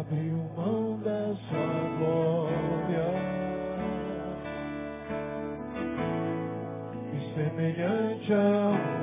abriu mão da sua glória. E semelhante a um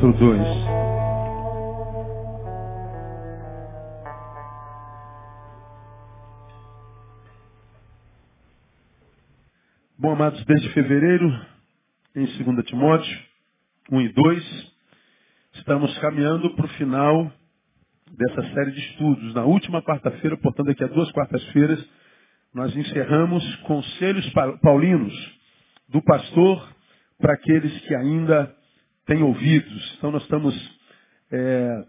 capítulo 2. Bom, amados, desde fevereiro, em 2 Timóteo 1 e 2, estamos caminhando para o final dessa série de estudos. Na última quarta-feira, portanto, daqui a duas quartas-feiras, nós encerramos conselhos pa- paulinos do pastor para aqueles que ainda têm ouvidos. Então, nós estamos é,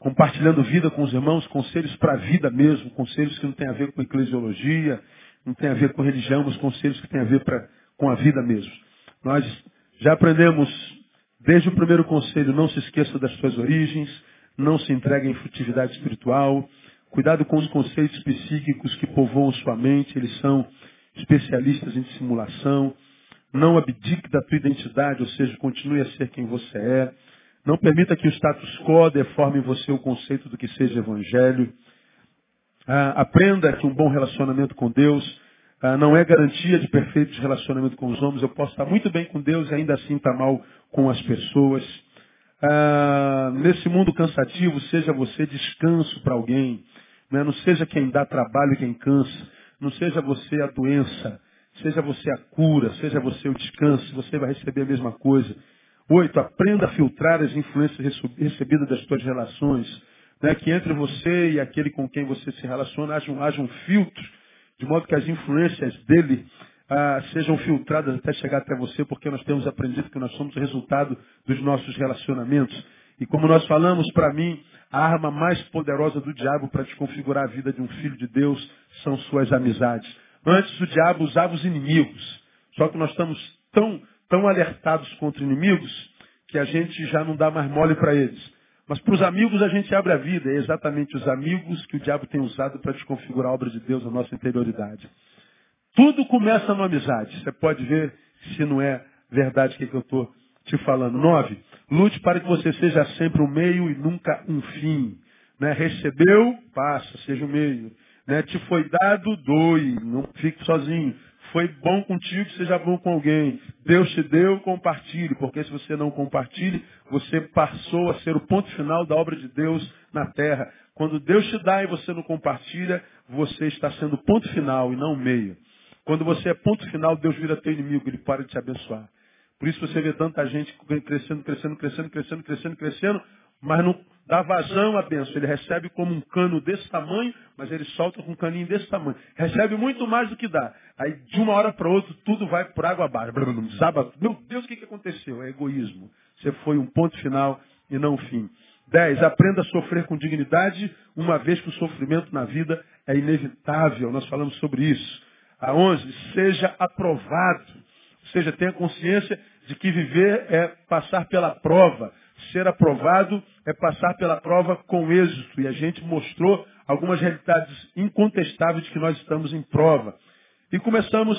compartilhando vida com os irmãos, conselhos para a vida mesmo, conselhos que não têm a ver com eclesiologia, não tem a ver com religião, mas conselhos que têm a ver pra, com a vida mesmo. Nós já aprendemos desde o primeiro conselho, não se esqueça das suas origens, não se entregue em futividade espiritual, cuidado com os conceitos psíquicos que povoam sua mente, eles são especialistas em dissimulação, não abdique da tua identidade, ou seja, continue a ser quem você é, não permita que o status quo deforme em você o conceito do que seja evangelho, ah, aprenda que um bom relacionamento com Deus ah, não é garantia de perfeito relacionamento com os homens. Eu posso estar muito bem com Deus e ainda assim estar mal com as pessoas. Ah, nesse mundo cansativo, seja você descanso para alguém. né? Não seja quem dá trabalho quem cansa. Não seja você a doença. Seja você a cura. Seja você o descanso. Você vai receber a mesma coisa. Oito, aprenda a filtrar as influências recebidas das suas relações. né? Que entre você e aquele com quem você se relaciona haja um, haja um filtro, de modo que as influências dele ah, sejam filtradas até chegar até você, porque nós temos aprendido que nós somos o resultado dos nossos relacionamentos. E como nós falamos, para mim, a arma mais poderosa do diabo para desconfigurar a vida de um filho de Deus são suas amizades. Antes o diabo usava os inimigos. Só que nós estamos tão, tão alertados contra inimigos que a gente já não dá mais mole para eles. Mas para os amigos a gente abre a vida. É exatamente os amigos que o diabo tem usado para desconfigurar a obra de Deus na nossa interioridade. Tudo começa na amizade. Você pode ver se não é verdade o que, que eu estou te falando. Nove, lute para que você seja sempre um meio e nunca um fim. Né? Recebeu, passa, seja o meio. Né? Te foi dado, doe, não fique sozinho. Foi bom contigo, seja bom com alguém. Deus te deu, compartilhe, porque se você não compartilhe, você passou a ser o ponto final da obra de Deus na terra. Quando Deus te dá e você não compartilha, você está sendo ponto final e não meio. Quando você é ponto final, Deus vira teu inimigo, ele para de te abençoar. Por isso você vê tanta gente crescendo, crescendo, crescendo, crescendo, crescendo, crescendo, mas não, dá vazão à bênção. Ele recebe como um cano desse tamanho, mas ele solta com um caninho desse tamanho. Recebe muito mais do que dá. Aí, de uma hora para outra, tudo vai por água abaixo. Meu Deus, o que, que aconteceu? É egoísmo. Você foi um ponto final e não um fim. 10. Aprenda a sofrer com dignidade, uma vez que o sofrimento na vida é inevitável. Nós falamos sobre isso. A 11. Seja aprovado. Ou seja, tenha consciência de que viver é passar pela prova. Ser aprovado é passar pela prova com êxito. E a gente mostrou algumas realidades incontestáveis de que nós estamos em prova. E começamos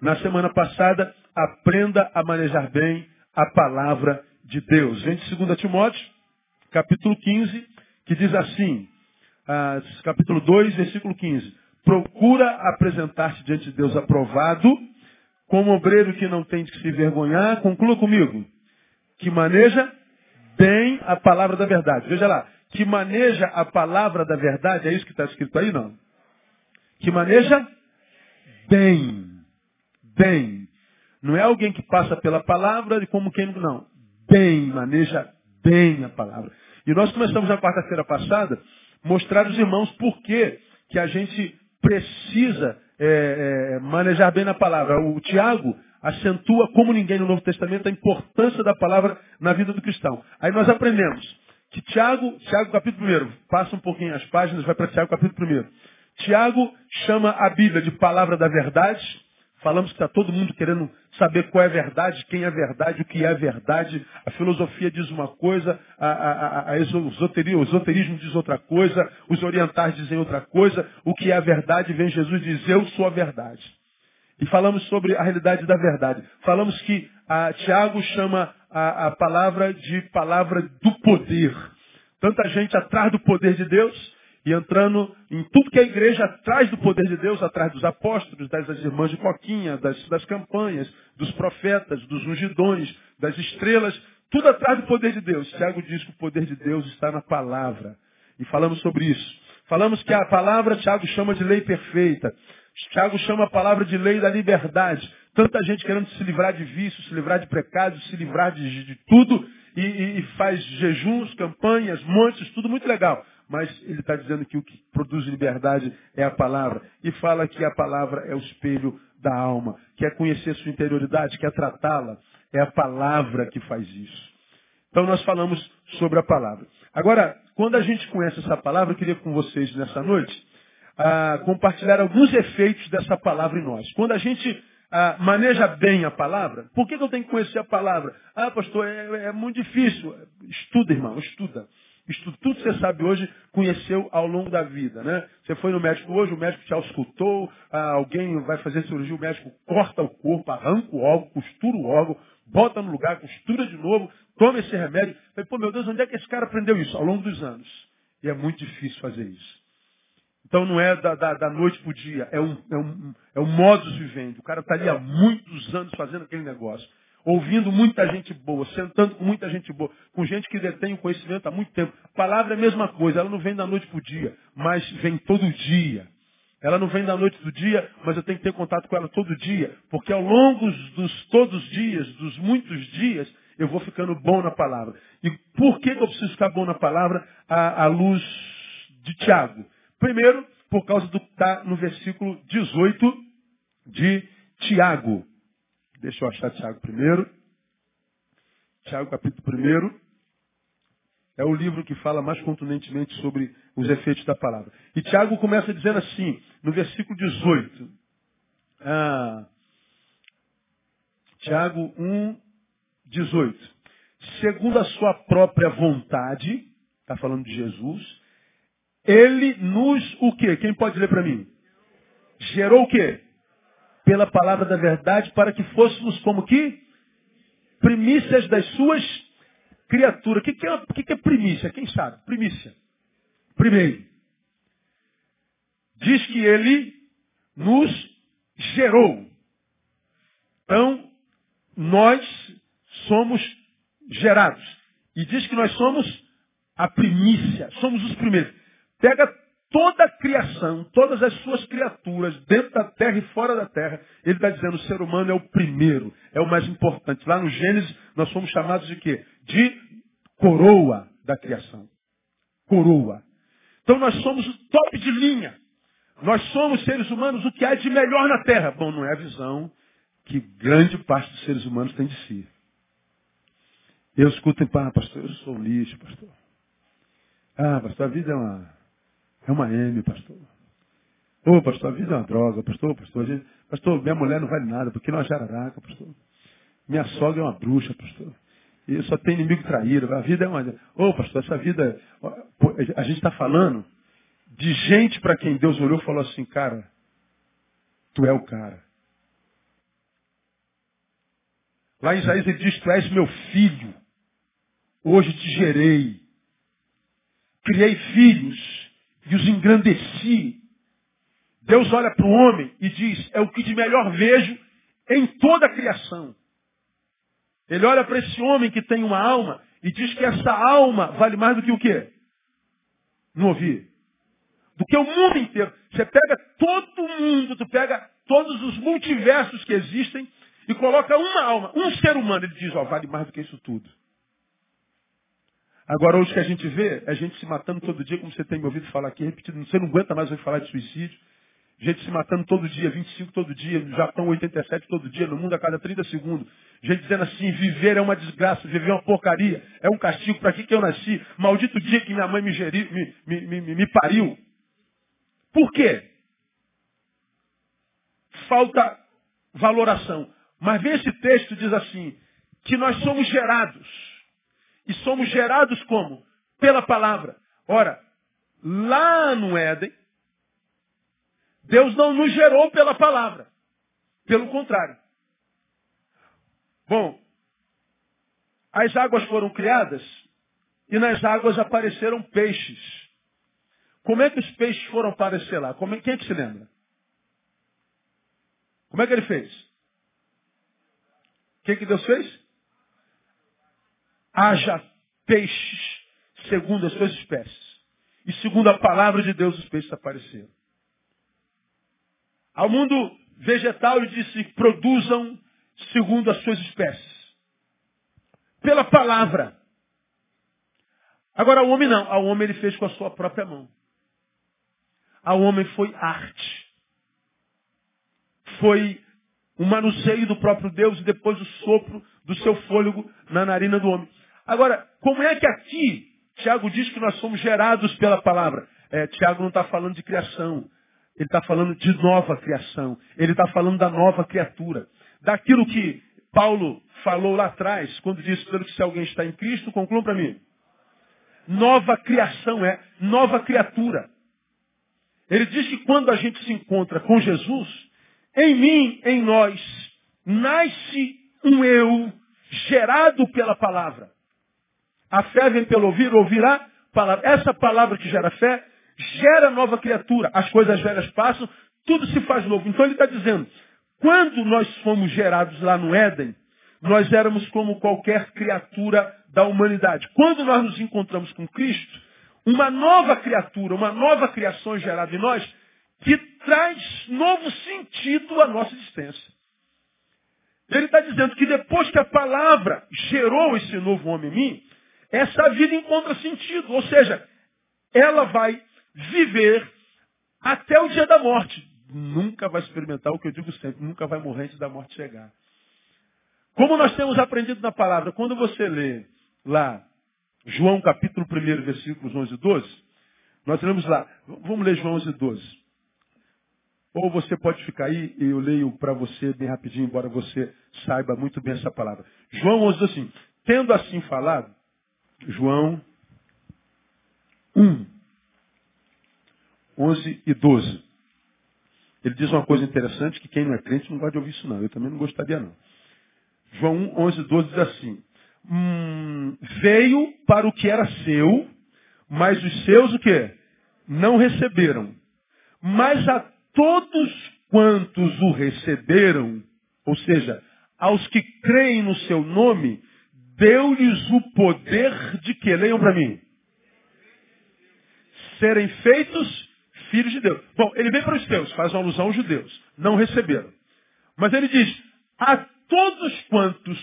na semana passada, aprenda a manejar bem a palavra de Deus. Vem de 2 Timóteo, capítulo 15, que diz assim, ah, capítulo 2, versículo 15. Procura apresentar-te diante de Deus aprovado, como obreiro que não tem de se envergonhar. Conclua comigo. Que maneja bem a palavra da verdade. Veja lá. Que maneja a palavra da verdade. É isso que está escrito aí, não? Que maneja bem. Bem. Não é alguém que passa pela palavra como quem não. Bem, maneja bem a palavra. E nós começamos na quarta-feira passada mostrar aos irmãos por que, que a gente precisa é, é, manejar bem na palavra. O Tiago acentua como ninguém no Novo Testamento a importância da palavra na vida do cristão. Aí nós aprendemos que Tiago, Tiago capítulo 1, passa um pouquinho as páginas, vai para Tiago capítulo 1. Tiago chama a Bíblia de palavra da verdade, Falamos que está todo mundo querendo saber qual é a verdade, quem é a verdade, o que é a verdade. A filosofia diz uma coisa, a, a, a, esoterismo, o esoterismo diz outra coisa, os orientais dizem outra coisa. O que é a verdade, vem Jesus dizer, eu sou a verdade. E falamos sobre a realidade da verdade. Falamos que a, Tiago chama a, a palavra de palavra do poder. Tanta gente atrás do poder de Deus, e entrando em tudo que a igreja atrás do poder de Deus, atrás dos apóstolos, das irmãs de Coquinha, das, das campanhas, dos profetas, dos ungidões, das estrelas, tudo atrás do poder de Deus. Tiago diz que o poder de Deus está na palavra. E falamos sobre isso. Falamos que a palavra Tiago chama de lei perfeita. Tiago chama a palavra de lei da liberdade. Tanta gente querendo se livrar de vícios, se livrar de pecados, se livrar de, de tudo, e, e, e faz jejuns, campanhas, montes, tudo muito legal mas ele está dizendo que o que produz liberdade é a palavra. E fala que a palavra é o espelho da alma. Quer conhecer sua interioridade, quer tratá-la. É a palavra que faz isso. Então nós falamos sobre a palavra. Agora, quando a gente conhece essa palavra, eu queria com vocês nessa noite ah, compartilhar alguns efeitos dessa palavra em nós. Quando a gente ah, maneja bem a palavra, por que, que, eu tenho que conhecer a palavra? Ah, pastor, é, é muito difícil. Estuda, irmão, estuda. Isto tudo que você sabe hoje, conheceu ao longo da vida, né? Você foi no médico hoje, o médico te auscultou, ah, alguém vai fazer cirurgia, o médico corta o corpo, arranca o órgão, costura o órgão, bota no lugar, costura de novo, toma esse remédio. Falei, pô, meu Deus, onde é que esse cara aprendeu isso? Ao longo dos anos. E é muito difícil fazer isso. Então não é da, da, da noite para o dia, é um, é, um, é um modus vivendi. O cara está ali há muitos anos fazendo aquele negócio ouvindo muita gente boa, sentando com muita gente boa, com gente que detém o conhecimento há muito tempo. A palavra é a mesma coisa, ela não vem da noite para o dia, mas vem todo dia. Ela não vem da noite do dia, mas eu tenho que ter contato com ela todo dia, porque ao longo dos todos os dias, dos muitos dias, eu vou ficando bom na palavra. E por que eu preciso ficar bom na palavra à, à luz de Tiago? Primeiro, por causa do que está no versículo 18 de Tiago. Deixa eu achar Tiago primeiro. Tiago capítulo primeiro. É o livro que fala mais contundentemente sobre os efeitos da palavra. E Tiago começa dizendo assim, no versículo 18. Ah, Tiago 1, 18. Segundo a sua própria vontade, está falando de Jesus, ele nos o quê? Quem pode ler para mim? Gerou o quê? pela palavra da verdade, para que fôssemos como que? Primícias das suas criaturas. O que, que, é, que, que é primícia? Quem sabe? Primícia. Primeiro. Diz que ele nos gerou. Então, nós somos gerados. E diz que nós somos a primícia, somos os primeiros. Pega toda a criação, todas as suas criaturas, dentro da terra e fora da terra, ele está dizendo o ser humano é o primeiro, é o mais importante. Lá no Gênesis, nós somos chamados de quê? De coroa da criação. coroa. Então nós somos o top de linha. Nós somos seres humanos o que há de melhor na Terra. Bom, não é a visão que grande parte dos seres humanos tem de si. Eu escuto, ah, pastor, eu sou lixo, pastor. Ah, pastor, a vida é uma, é uma M, pastor. Ô, oh, pastor, a vida é uma droga, pastor, pastor, gente, pastor, minha mulher não vale nada, porque não é jararaca, pastor. Minha sogra é uma bruxa, pastor. E só tem inimigo traído. A vida é uma. Ô, oh, pastor, essa vida. A gente está falando de gente para quem Deus olhou e falou assim, cara, tu é o cara. Lá em Isaías ele diz, tu és meu filho. Hoje te gerei. Criei filhos e os engrandeci. Deus olha para o homem e diz, é o que de melhor vejo em toda a criação. Ele olha para esse homem que tem uma alma e diz que essa alma vale mais do que o quê? Não ouvi. Do que o mundo inteiro. Você pega todo mundo, tu pega todos os multiversos que existem e coloca uma alma, um ser humano. Ele diz, ó, vale mais do que isso tudo. Agora, hoje que a gente vê, é gente se matando todo dia, como você tem me ouvido falar aqui, repetido, você não aguenta mais ouvir falar de suicídio. Gente se matando todo dia, 25 todo dia, no Japão 87 todo dia, no mundo a cada 30 segundos. Gente dizendo assim, viver é uma desgraça, viver é uma porcaria, é um castigo, para que, que eu nasci? Maldito dia que minha mãe me, geri, me, me, me, me pariu. Por quê? Falta valoração. Mas vê esse texto diz assim, que nós somos gerados. E somos gerados como? Pela palavra. Ora, lá no Éden, Deus não nos gerou pela palavra. Pelo contrário. Bom, as águas foram criadas e nas águas apareceram peixes. Como é que os peixes foram aparecer lá? Como é, quem é que se lembra? Como é que ele fez? O que, que Deus fez? Haja peixes segundo as suas espécies. E segundo a palavra de Deus, os peixes apareceram. Ao mundo vegetal, ele disse, produzam segundo as suas espécies. Pela palavra. Agora, o homem não. Ao homem ele fez com a sua própria mão. Ao homem foi arte. Foi o manuseio do próprio Deus e depois o sopro do seu fôlego na narina do homem. Agora, como é que aqui Tiago diz que nós somos gerados pela palavra? É, Tiago não está falando de criação. Ele está falando de nova criação. Ele está falando da nova criatura. Daquilo que Paulo falou lá atrás, quando disse, pelo que se alguém está em Cristo, conclua para mim. Nova criação é nova criatura. Ele diz que quando a gente se encontra com Jesus, em mim, em nós, nasce um eu gerado pela palavra. A fé vem pelo ouvir, ouvirá palavra. Essa palavra que gera fé gera nova criatura. As coisas velhas passam, tudo se faz novo. Então ele está dizendo, quando nós fomos gerados lá no Éden, nós éramos como qualquer criatura da humanidade. Quando nós nos encontramos com Cristo, uma nova criatura, uma nova criação é gerada em nós, que traz novo sentido à nossa existência. Ele está dizendo que depois que a palavra gerou esse novo homem em mim, essa vida encontra sentido. Ou seja, ela vai viver até o dia da morte. Nunca vai experimentar o que eu digo sempre, nunca vai morrer antes da morte chegar. Como nós temos aprendido na palavra, quando você lê lá João capítulo 1, versículos 11 e 12, nós lemos lá, vamos ler João 11 e 12. Ou você pode ficar aí e eu leio para você bem rapidinho, embora você saiba muito bem essa palavra. João 11 diz assim, tendo assim falado, João 1, 11 e 12. Ele diz uma coisa interessante que quem não é crente não gosta de ouvir isso não. Eu também não gostaria não. João 1, 11 e 12 diz assim. Hum, veio para o que era seu, mas os seus o quê? Não receberam. Mas a todos quantos o receberam, ou seja, aos que creem no seu nome, deu-lhes o poder de que? Leiam para mim. Serem feitos filhos de Deus. Bom, ele vem para os seus, faz uma alusão aos judeus. Não receberam. Mas ele diz, a todos quantos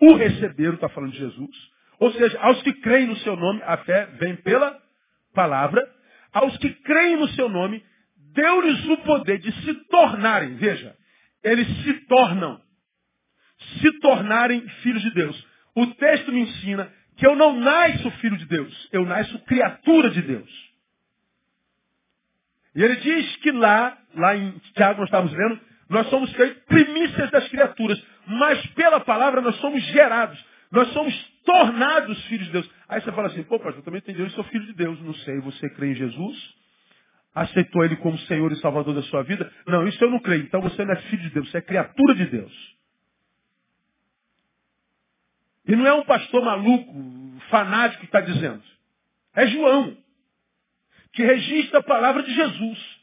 o receberam, está falando de Jesus, ou seja, aos que creem no seu nome, a fé vem pela palavra, aos que creem no seu nome, deu-lhes o poder de se tornarem, veja, eles se tornam, se tornarem filhos de Deus. O texto me ensina que eu não nasço filho de Deus, eu nasço criatura de Deus. E ele diz que lá, lá em Tiago nós estávamos lendo, nós somos primícias das criaturas, mas pela palavra nós somos gerados, nós somos tornados filhos de Deus. Aí você fala assim, pô, pastor, eu também entendi, eu sou filho de Deus. Não sei, você crê em Jesus? Aceitou Ele como Senhor e Salvador da sua vida? Não, isso eu não creio. Então você não é filho de Deus, você é criatura de Deus. E não é um pastor maluco, fanático que está dizendo. É João, que registra a palavra de Jesus.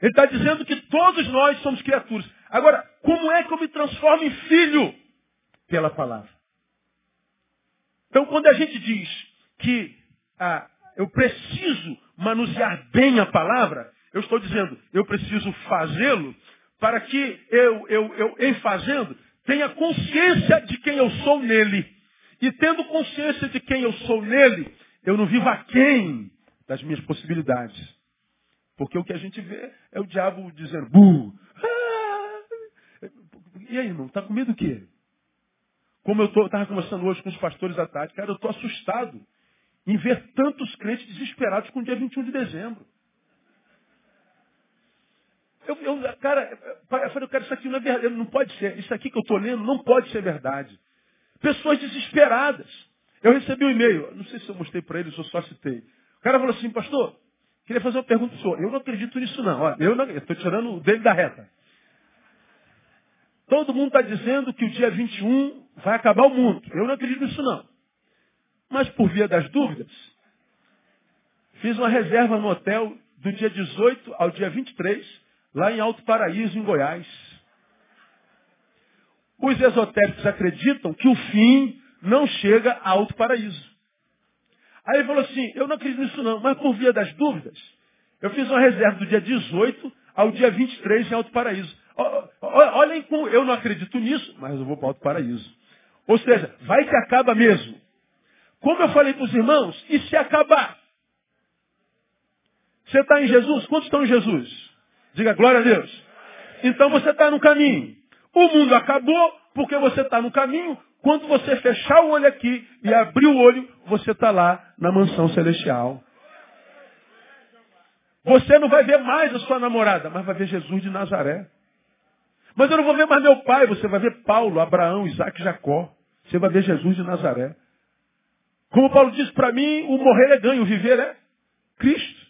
Ele está dizendo que todos nós somos criaturas. Agora, como é que eu me transformo em filho? Pela palavra. Então, quando a gente diz que ah, eu preciso manusear bem a palavra, eu estou dizendo, eu preciso fazê-lo para que eu, eu, eu, em fazendo, tenha consciência de quem eu sou nele. E tendo consciência de quem eu sou nele, eu não vivo aquém das minhas possibilidades. Porque o que a gente vê é o diabo dizendo, buh! Ah! E aí, irmão, está com medo do quê? Como eu estava conversando hoje com os pastores à tarde, cara, eu estou assustado em ver tantos crentes desesperados com o dia 21 de dezembro. Eu, eu, cara, eu falei, cara, isso aqui não é verdade, não pode ser. Isso aqui que eu estou lendo não pode ser verdade. Pessoas desesperadas. Eu recebi um e-mail, não sei se eu mostrei para eles ou só citei. O cara falou assim, pastor, queria fazer uma pergunta para o senhor. Eu não acredito nisso não. Olha, eu estou tirando o dele da reta. Todo mundo está dizendo que o dia 21 vai acabar o mundo. Eu não acredito nisso não. Mas por via das dúvidas, fiz uma reserva no hotel do dia 18 ao dia 23, lá em Alto Paraíso, em Goiás. Os esotéricos acreditam que o fim não chega a Alto Paraíso. Aí ele falou assim, eu não acredito nisso não, mas por via das dúvidas, eu fiz uma reserva do dia 18 ao dia 23 em Alto Paraíso. Olhem como eu não acredito nisso, mas eu vou para alto paraíso. Ou seja, vai que acaba mesmo. Como eu falei para os irmãos, e se acabar? Você está em Jesus? Quantos estão em Jesus? Diga glória a Deus. Então você está no caminho. O mundo acabou porque você está no caminho. Quando você fechar o olho aqui e abrir o olho, você está lá na mansão celestial. Você não vai ver mais a sua namorada, mas vai ver Jesus de Nazaré. Mas eu não vou ver mais meu pai. Você vai ver Paulo, Abraão, Isaac Jacó. Você vai ver Jesus de Nazaré. Como Paulo diz para mim, o morrer é ganho, o viver é Cristo.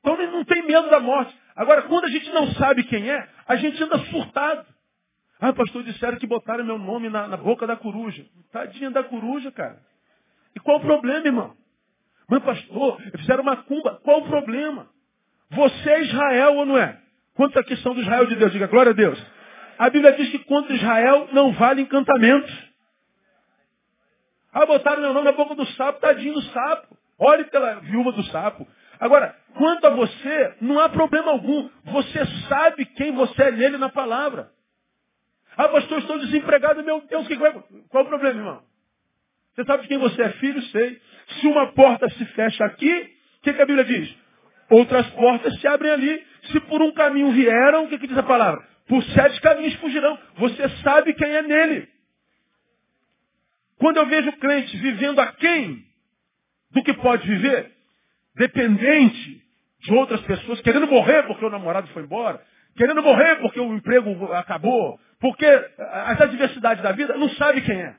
Então ele não tem medo da morte. Agora, quando a gente não sabe quem é, a gente anda surtado. Ah, pastor, disseram que botaram meu nome na, na boca da coruja. Tadinha da coruja, cara. E qual o problema, irmão? Mas, pastor, fizeram uma cumba. Qual o problema? Você é Israel ou não é? Quantos aqui são do Israel de Deus? Diga glória a Deus. A Bíblia diz que contra Israel não vale encantamento. Ah, botaram meu nome na boca do sapo, tadinho do sapo. Olhe pela viúva do sapo. Agora, quanto a você, não há problema algum. Você sabe quem você é nele na palavra. Ah, pastor, estou desempregado, meu Deus, que qual o problema, irmão? Você sabe de quem você é filho? Sei. Se uma porta se fecha aqui, o que, que a Bíblia diz? Outras portas se abrem ali. Se por um caminho vieram, o que, que diz a palavra? Por sete caminhos fugirão. Você sabe quem é nele. Quando eu vejo crente vivendo aquém do que pode viver, dependente de outras pessoas, querendo morrer porque o namorado foi embora, querendo morrer porque o emprego acabou, porque as adversidades da vida, não sabe quem é.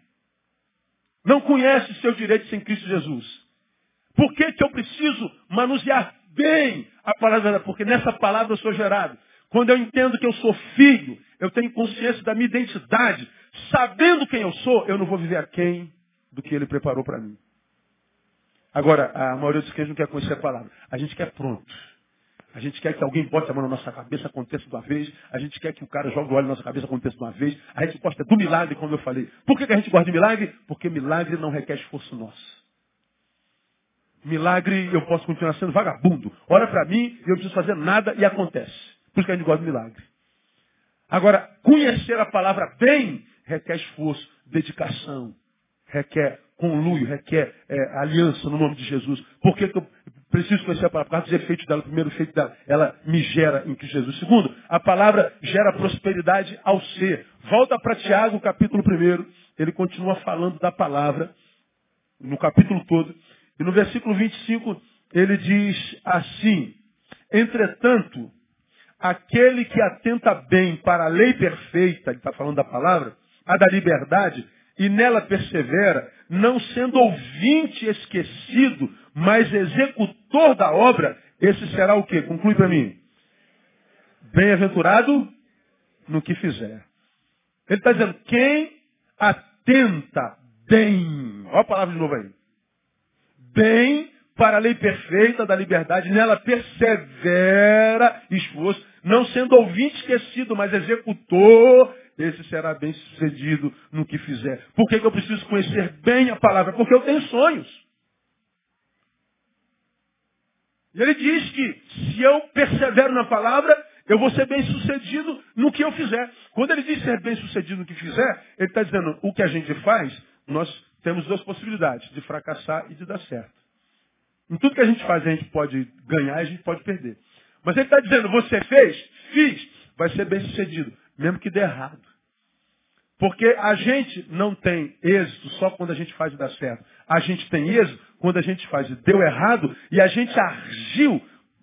Não conhece seu direito sem Cristo Jesus. Por que, que eu preciso manusear bem a palavra, porque nessa palavra eu sou gerado. Quando eu entendo que eu sou filho, eu tenho consciência da minha identidade. Sabendo quem eu sou, eu não vou viver aquém do que ele preparou para mim. Agora, a maioria dos crentes não quer conhecer a palavra. A gente quer pronto. A gente quer que alguém bote a mão na nossa cabeça, aconteça de uma vez. A gente quer que o cara jogue o óleo na nossa cabeça, aconteça de uma vez. A gente gosta do milagre, como eu falei. Por que, que a gente gosta de milagre? Porque milagre não requer esforço nosso. Milagre, eu posso continuar sendo vagabundo. Olha para mim, eu não preciso fazer nada e acontece. Por isso que a gente gosta de milagre. Agora, conhecer a palavra bem requer esforço, dedicação, requer conluio, requer é, aliança no nome de Jesus. Por que, que eu preciso conhecer a palavra? Por causa dos efeitos dela. O primeiro efeito dela, ela me gera em Cristo Jesus. Segundo, a palavra gera prosperidade ao ser. Volta para Tiago, capítulo 1. Ele continua falando da palavra, no capítulo todo. E no versículo 25, ele diz assim, Entretanto, aquele que atenta bem para a lei perfeita, ele está falando da palavra, a da liberdade, e nela persevera, não sendo ouvinte esquecido, mas executor da obra, esse será o quê? Conclui para mim. Bem-aventurado no que fizer. Ele está dizendo, quem atenta bem, olha a palavra de novo aí. Bem para a lei perfeita da liberdade, nela persevera esforço, não sendo ouvinte esquecido, mas executor esse será bem sucedido no que fizer. Por que, que eu preciso conhecer bem a palavra? Porque eu tenho sonhos. E ele diz que se eu persevero na palavra, eu vou ser bem sucedido no que eu fizer. Quando ele diz ser bem sucedido no que fizer, ele está dizendo o que a gente faz, nós temos duas possibilidades, de fracassar e de dar certo. Em tudo que a gente faz, a gente pode ganhar e a gente pode perder. Mas ele está dizendo, você fez? Fiz. Vai ser bem sucedido mesmo que dê errado. Porque a gente não tem êxito só quando a gente faz e dá certo. A gente tem êxito quando a gente faz e deu errado e a gente agiu,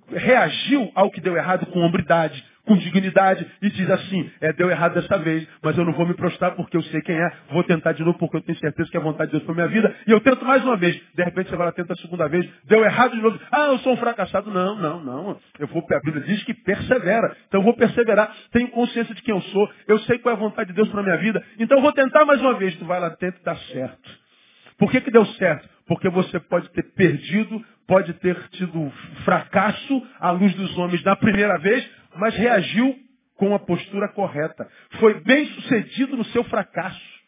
reagiu ao que deu errado com hombridade, com dignidade e diz assim, é, deu errado dessa vez, mas eu não vou me prostrar porque eu sei quem é, vou tentar de novo porque eu tenho certeza que é a vontade de Deus para minha vida, e eu tento mais uma vez. De repente você vai lá, tenta a segunda vez, deu errado de novo, ah, eu sou um fracassado. Não, não, não. Eu vou, a Bíblia diz que persevera. Então eu vou perseverar, tenho consciência de quem eu sou, eu sei qual é a vontade de Deus para minha vida, então eu vou tentar mais uma vez. Tu vai lá, tenta e dá certo. Por que, que deu certo? Porque você pode ter perdido, pode ter tido fracasso à luz dos homens na primeira vez, mas reagiu com a postura correta. Foi bem sucedido no seu fracasso.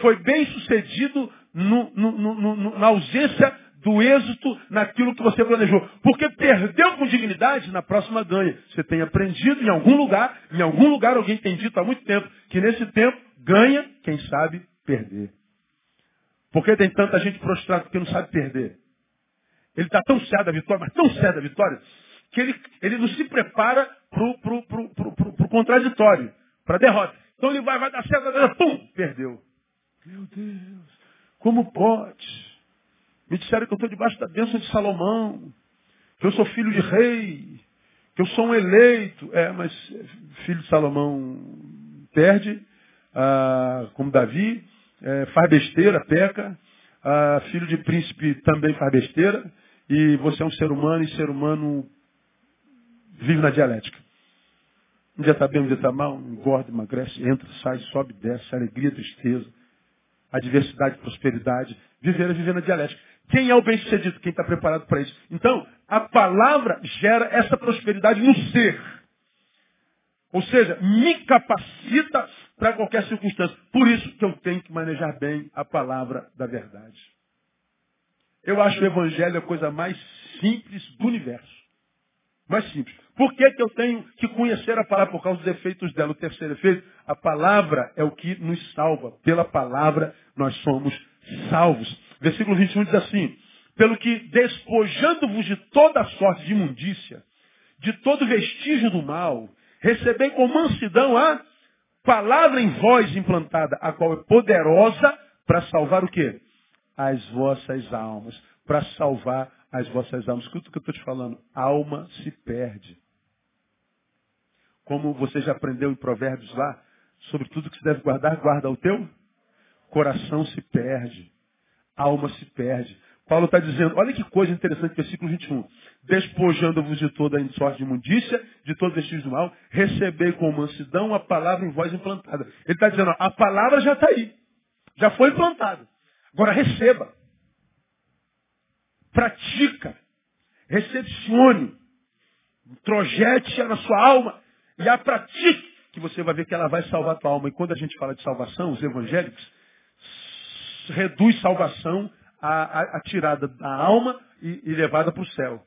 Foi bem sucedido no, no, no, na ausência do êxito naquilo que você planejou. Porque perdeu com dignidade, na próxima ganha. Você tem aprendido em algum lugar, em algum lugar alguém tem dito há muito tempo, que nesse tempo ganha quem sabe perder. Porque tem tanta gente prostrada que não sabe perder. Ele está tão certo da vitória, mas tão certo da vitória, que ele, ele não se prepara para o contraditório, para a derrota. Então ele vai, vai dar certo, dar, pum, perdeu. Meu Deus, como pode? Me disseram que eu estou debaixo da bênção de Salomão, que eu sou filho de rei, que eu sou um eleito. É, mas filho de Salomão perde, ah, como Davi, é, faz besteira, peca, ah, filho de príncipe também faz besteira, e você é um ser humano, e ser humano vive na dialética. Um dia está bem, um dia está mal, engorda, emagrece, entra, sai, sobe, desce, alegria, tristeza, adversidade, prosperidade. Viver é viver na dialética. Quem é o bem-sucedido? Quem está preparado para isso. Então, a palavra gera essa prosperidade no ser. Ou seja, me capacita para qualquer circunstância. Por isso que eu tenho que manejar bem a palavra da verdade. Eu acho o evangelho a coisa mais simples do universo. Mais simples. Por que, que eu tenho que conhecer a palavra? Por causa dos efeitos dela. O terceiro efeito, a palavra é o que nos salva. Pela palavra nós somos salvos. Versículo 21 diz assim, pelo que despojando-vos de toda sorte de imundícia, de todo vestígio do mal, recebei com mansidão a palavra em vós implantada, a qual é poderosa para salvar o quê? As vossas almas. Para salvar as vossas almas. Escuta o que eu estou te falando. Alma se perde. Como você já aprendeu em Provérbios lá, sobre tudo que se deve guardar, guarda o teu coração se perde. Alma se perde. Paulo está dizendo, olha que coisa interessante, versículo 21. Despojando-vos de toda a sorte de imundícia, de todo vestígio do mal, recebei com mansidão a palavra em voz implantada. Ele está dizendo, a palavra já está aí. Já foi implantada. Agora receba pratica, recepcione, projete na sua alma e a pratique, que você vai ver que ela vai salvar a tua alma. E quando a gente fala de salvação, os evangélicos reduz salvação à, à, à tirada da alma e, e levada para o céu.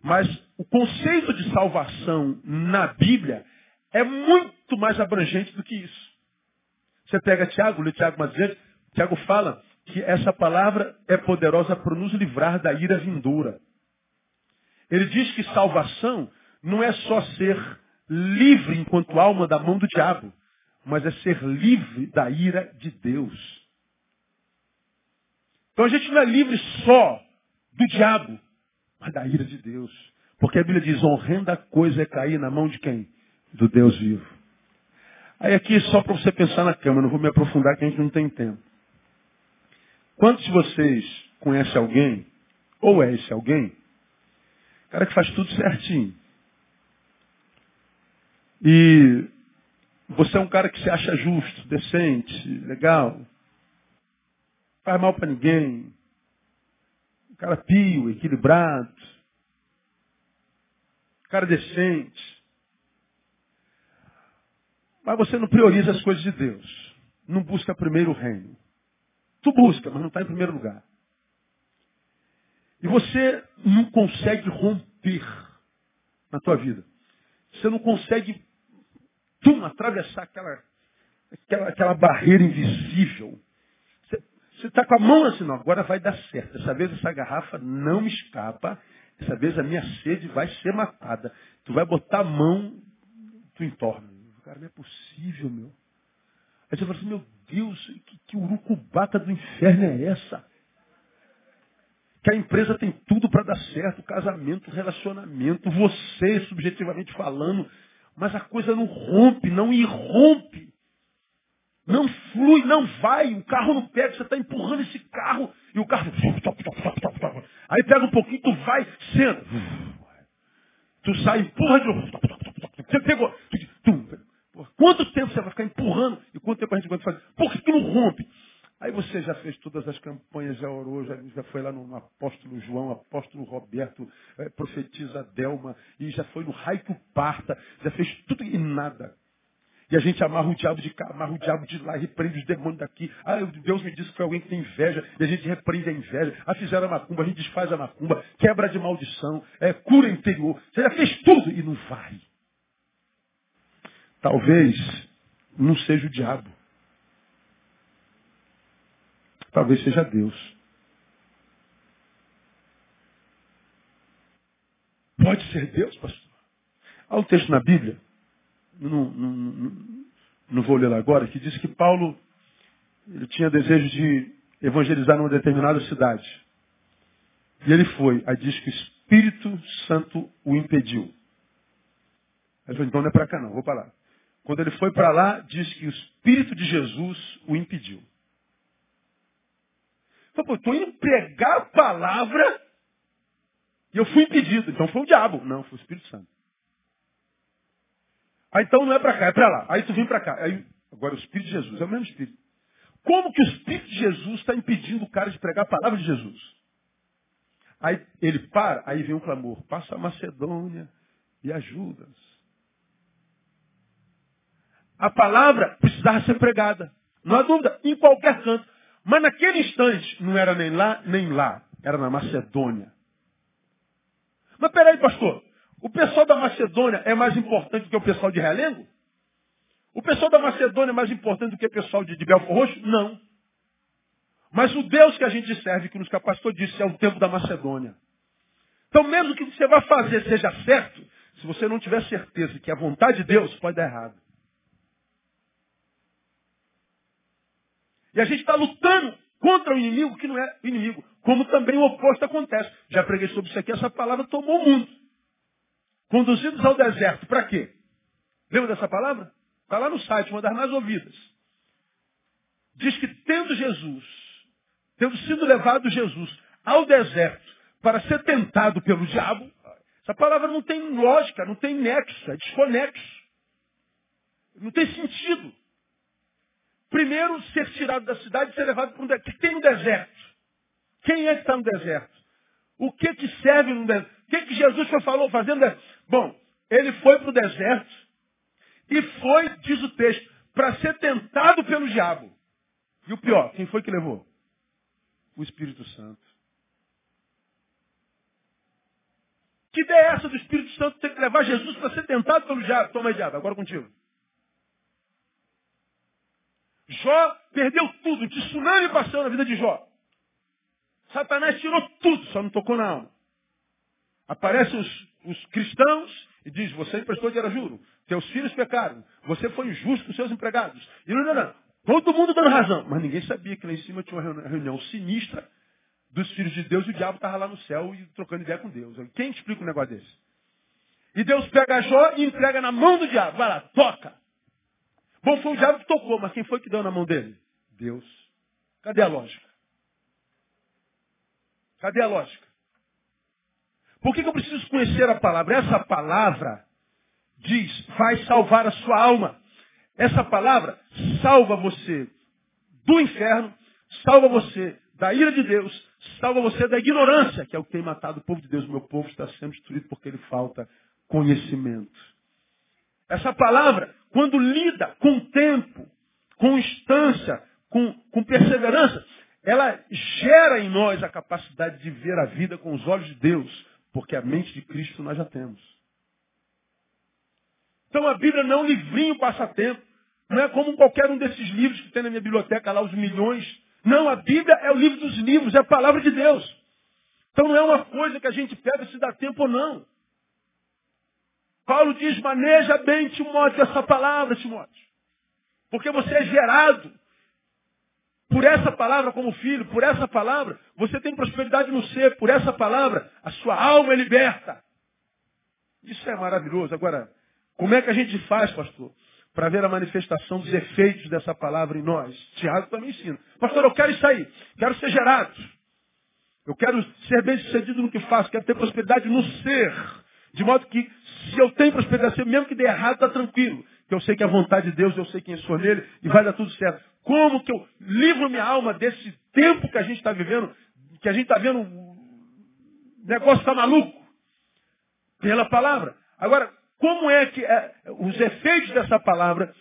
Mas o conceito de salvação na Bíblia é muito mais abrangente do que isso. Você pega Tiago, lê Tiago vezes, Tiago fala que essa palavra é poderosa para nos livrar da ira vindoura. Ele diz que salvação não é só ser livre enquanto alma da mão do diabo, mas é ser livre da ira de Deus. Então a gente não é livre só do diabo, mas da ira de Deus. Porque a Bíblia diz, honrenda coisa é cair na mão de quem? Do Deus vivo. Aí aqui só para você pensar na cama, não vou me aprofundar que a gente não tem tempo. Quantos de vocês conhecem alguém, ou é esse alguém, cara que faz tudo certinho. E você é um cara que se acha justo, decente, legal, faz mal para ninguém, um cara pio, equilibrado, um cara decente. Mas você não prioriza as coisas de Deus. Não busca primeiro o reino. Tu busca, mas não está em primeiro lugar. E você não consegue romper na tua vida. Você não consegue tum, atravessar aquela, aquela, aquela barreira invisível. Você está com a mão assim, não, agora vai dar certo. Dessa vez essa garrafa não me escapa. Dessa vez a minha sede vai ser matada. Tu vai botar a mão, tu entorna. Cara, não é possível, meu. Aí você fala assim, meu Deus, que, que urucubaca do inferno é essa? Que a empresa tem tudo para dar certo, casamento, relacionamento, você, subjetivamente falando, mas a coisa não rompe, não irrompe. Não flui, não vai, o carro não pega, você está empurrando esse carro e o carro. Aí pega um pouquinho, tu vai, senta. Tu sai, empurra de novo. Você pegou. Quanto tempo você vai ficar empurrando? E quanto tempo a gente vai fazer? Por que, que não rompe? Aí você já fez todas as campanhas, já orou, já, já foi lá no apóstolo João, apóstolo Roberto, é, profetiza Delma, e já foi no que parta, já fez tudo e nada. E a gente amarra o diabo de cá, amarra o diabo de lá, repreende os demônios daqui. Ah, Deus me disse que foi alguém que tem inveja, e a gente repreende a inveja. Ah, fizeram a macumba, a gente desfaz a macumba, quebra de maldição, é, cura interior. Você já fez tudo e não vai. Talvez não seja o diabo. Talvez seja Deus. Pode ser Deus, pastor. Há um texto na Bíblia, não, não, não, não vou ler agora, que diz que Paulo ele tinha desejo de evangelizar numa determinada cidade. E ele foi. Aí diz que o Espírito Santo o impediu. Aí falou, então não é para cá não, vou para lá. Quando ele foi para lá, diz que o Espírito de Jesus o impediu. Falei, estou indo pregar a palavra e eu fui impedido. Então foi o diabo. Não, foi o Espírito Santo. Aí então não é para cá, é para lá. Aí tu vem para cá. Aí, agora o Espírito de Jesus, é o mesmo Espírito. Como que o Espírito de Jesus está impedindo o cara de pregar a palavra de Jesus? Aí ele para, aí vem um clamor. Passa a Macedônia e ajuda-nos. A palavra precisava ser pregada. Não há dúvida, em qualquer canto. Mas naquele instante, não era nem lá, nem lá. Era na Macedônia. Mas peraí, pastor. O pessoal da Macedônia é mais importante do que o pessoal de Realengo? O pessoal da Macedônia é mais importante do que o pessoal de, de Belfor Roxo? Não. Mas o Deus que a gente serve, que nos capacitou disso, é o tempo da Macedônia. Então, mesmo que você vá fazer seja certo, se você não tiver certeza que a vontade de Deus, pode dar errado. E a gente está lutando contra o inimigo que não é o inimigo. Como também o oposto acontece. Já preguei sobre isso aqui, essa palavra tomou o mundo. Conduzidos ao deserto. Para quê? Lembra dessa palavra? Está lá no site, uma das mais ouvidas. Diz que tendo Jesus, tendo sido levado Jesus ao deserto para ser tentado pelo diabo, essa palavra não tem lógica, não tem nexo, é desconexo. Não tem sentido. Primeiro, ser tirado da cidade e ser levado para um deserto. O que tem no deserto? Quem é que está no deserto? O que que serve no deserto? O que que Jesus falou fazendo? Bom, ele foi para o deserto e foi, diz o texto, para ser tentado pelo diabo. E o pior, quem foi que levou? O Espírito Santo. Que ideia é essa do Espírito Santo ter que levar Jesus para ser tentado pelo diabo? Toma aí, diabo, agora contigo. Jó perdeu tudo, tsunami passou na vida de Jó. Satanás tirou tudo, só não tocou na alma. Aparecem os, os cristãos e diz, você emprestou dinheiro a juro, teus filhos pecaram, você foi injusto com seus empregados. E não, não, não. Todo mundo dando razão. Mas ninguém sabia que lá em cima tinha uma reunião sinistra dos filhos de Deus e o diabo estava lá no céu e trocando ideia com Deus. Quem explica um negócio desse? E Deus pega Jó e entrega na mão do diabo. Vai lá, toca. Bom, foi o diabo que tocou, mas quem foi que deu na mão dele? Deus. Cadê a lógica? Cadê a lógica? Por que, que eu preciso conhecer a palavra? Essa palavra diz, vai salvar a sua alma. Essa palavra salva você do inferno, salva você da ira de Deus, salva você da ignorância, que é o que tem matado o povo de Deus. Meu povo está sendo destruído porque ele falta conhecimento. Essa palavra, quando lida com tempo, com instância, com, com perseverança, ela gera em nós a capacidade de ver a vida com os olhos de Deus, porque a mente de Cristo nós já temos. Então a Bíblia não é um livrinho passatempo. Não é como qualquer um desses livros que tem na minha biblioteca lá, os milhões. Não, a Bíblia é o livro dos livros, é a palavra de Deus. Então não é uma coisa que a gente pega se dá tempo ou não. Paulo diz, maneja bem, Timóteo, essa palavra, Timóteo. Porque você é gerado por essa palavra como filho, por essa palavra, você tem prosperidade no ser, por essa palavra, a sua alma é liberta. Isso é maravilhoso. Agora, como é que a gente faz, pastor, para ver a manifestação dos efeitos dessa palavra em nós? Tiago também ensina. Pastor, eu quero isso aí, quero ser gerado. Eu quero ser bem sucedido no que faço, quero ter prosperidade no ser. De modo que, se eu tenho prosperidade, mesmo que dê errado, está tranquilo. Que eu sei que é a vontade de Deus, eu sei quem sou nele e vai dar tudo certo. Como que eu livro minha alma desse tempo que a gente está vivendo, que a gente está vendo, o negócio está maluco? Pela palavra. Agora, como é que é, os efeitos dessa palavra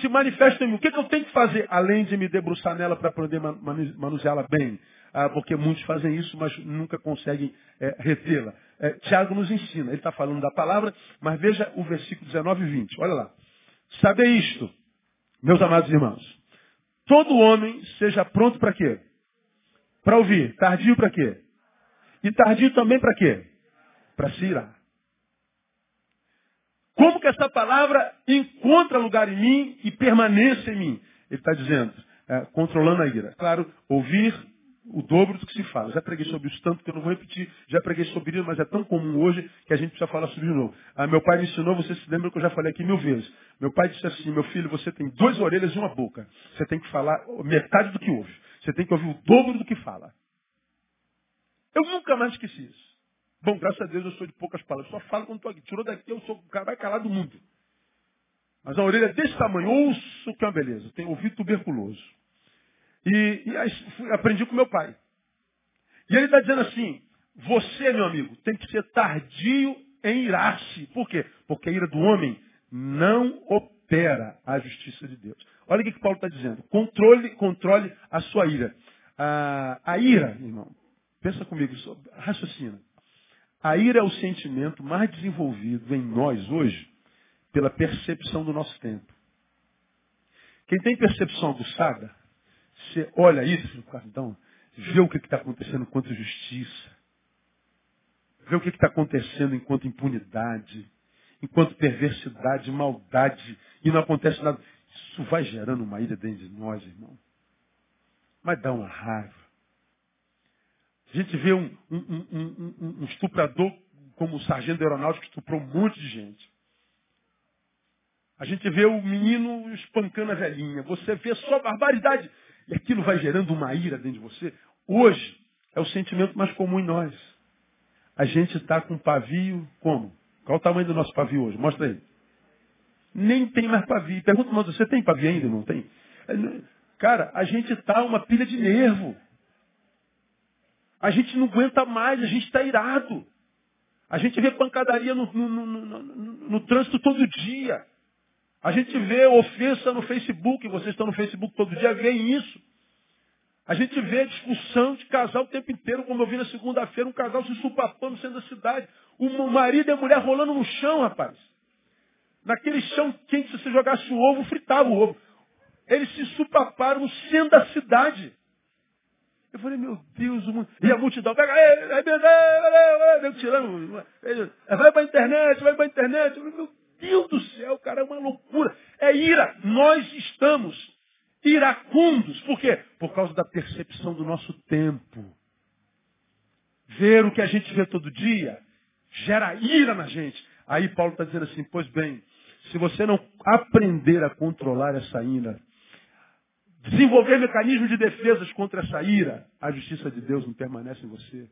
se manifestam em mim? O que, que eu tenho que fazer, além de me debruçar nela para poder manuseá-la bem? Ah, porque muitos fazem isso, mas nunca conseguem é, retê-la. É, Tiago nos ensina, ele está falando da palavra, mas veja o versículo 19 e 20. Olha lá. Saber isto, meus amados irmãos. Todo homem seja pronto para quê? Para ouvir. Tardio para quê? E tardio também para quê? Para se irar. Como que essa palavra encontra lugar em mim e permanece em mim? Ele está dizendo, é, controlando a ira. Claro, ouvir o dobro do que se fala. Já preguei sobre isso tanto que eu não vou repetir. Já preguei sobre isso, mas é tão comum hoje que a gente precisa falar sobre de novo. Ah, meu pai me ensinou, você se lembra que eu já falei aqui mil vezes. Meu pai disse assim, meu filho, você tem duas orelhas e uma boca. Você tem que falar metade do que ouve. Você tem que ouvir o dobro do que fala. Eu nunca mais esqueci isso. Bom, graças a Deus eu sou de poucas palavras. Só falo quando estou aqui. Tirou daqui, eu sou o cara mais calado do mundo. Mas a orelha é desse tamanho. Ouço que é uma beleza. Tem ouvido tuberculoso. E, e aprendi com meu pai. E ele está dizendo assim, você, meu amigo, tem que ser tardio em irar-se. Por quê? Porque a ira do homem não opera a justiça de Deus. Olha o que, que Paulo está dizendo. Controle, controle a sua ira. A, a ira, irmão, pensa comigo, raciocina. A ira é o sentimento mais desenvolvido em nós hoje pela percepção do nosso tempo. Quem tem percepção aguçada, você olha isso, então, vê o que está acontecendo enquanto justiça, vê o que está acontecendo enquanto impunidade, enquanto perversidade, maldade, e não acontece nada. Isso vai gerando uma ira dentro de nós, irmão. Mas dá uma raiva. A gente vê um, um, um, um estuprador como o sargento aeronáutico que estuprou um monte de gente. A gente vê o menino espancando a velhinha. Você vê só barbaridade. E aquilo vai gerando uma ira dentro de você. Hoje é o sentimento mais comum em nós. A gente está com pavio como? Qual o tamanho do nosso pavio hoje? Mostra aí. Nem tem mais pavio. Pergunta, mas você tem pavio ainda? Não tem? Cara, a gente está uma pilha de nervo. A gente não aguenta mais, a gente está irado. A gente vê pancadaria no, no, no, no, trânsito todo dia. A gente vê ofensa no Facebook, vocês estão no Facebook todo dia, veem isso. A gente vê discussão de casal o tempo inteiro, como eu vi na segunda-feira, um casal se supapando no centro da cidade. O marido e a mulher rolando no chão, rapaz. Naquele chão quente, se você jogasse o ovo, fritava o ovo. Eles se supaparam no centro da cidade. Eu falei, meu Deus, o e a multidão, pega, tirando, vai para a internet, vai para a internet. Eu falei, meu Deus do céu, cara, é uma loucura. É ira. Nós estamos iracundos. Por quê? Por causa da percepção do nosso tempo. Ver o que a gente vê todo dia gera ira na gente. Aí Paulo está dizendo assim, pois bem, se você não aprender a controlar essa ira, desenvolver mecanismos de defesas contra essa ira, a justiça de Deus não permanece em você.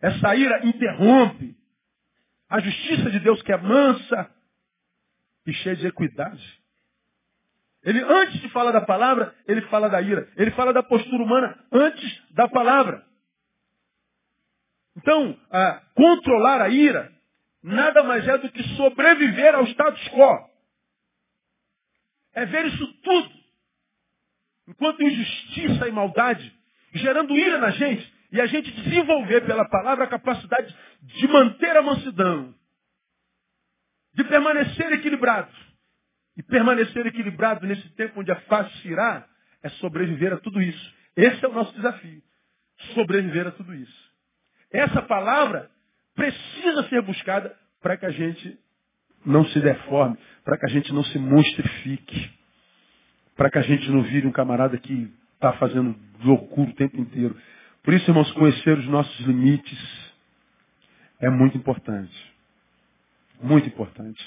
Essa ira interrompe a justiça de Deus que é mansa e cheia de equidade. Ele, antes de falar da palavra, ele fala da ira. Ele fala da postura humana antes da palavra. Então, controlar a ira nada mais é do que sobreviver ao status quo. É ver isso tudo, enquanto injustiça e maldade, gerando ira na gente, e a gente desenvolver pela palavra a capacidade de manter a mansidão, de permanecer equilibrado. E permanecer equilibrado nesse tempo onde a face irá é sobreviver a tudo isso. Esse é o nosso desafio. Sobreviver a tudo isso. Essa palavra precisa ser buscada para que a gente não se deforme, para que a gente não se monstrifique, para que a gente não vire um camarada que está fazendo loucura o tempo inteiro. Por isso, irmãos, conhecer os nossos limites é muito importante. Muito importante.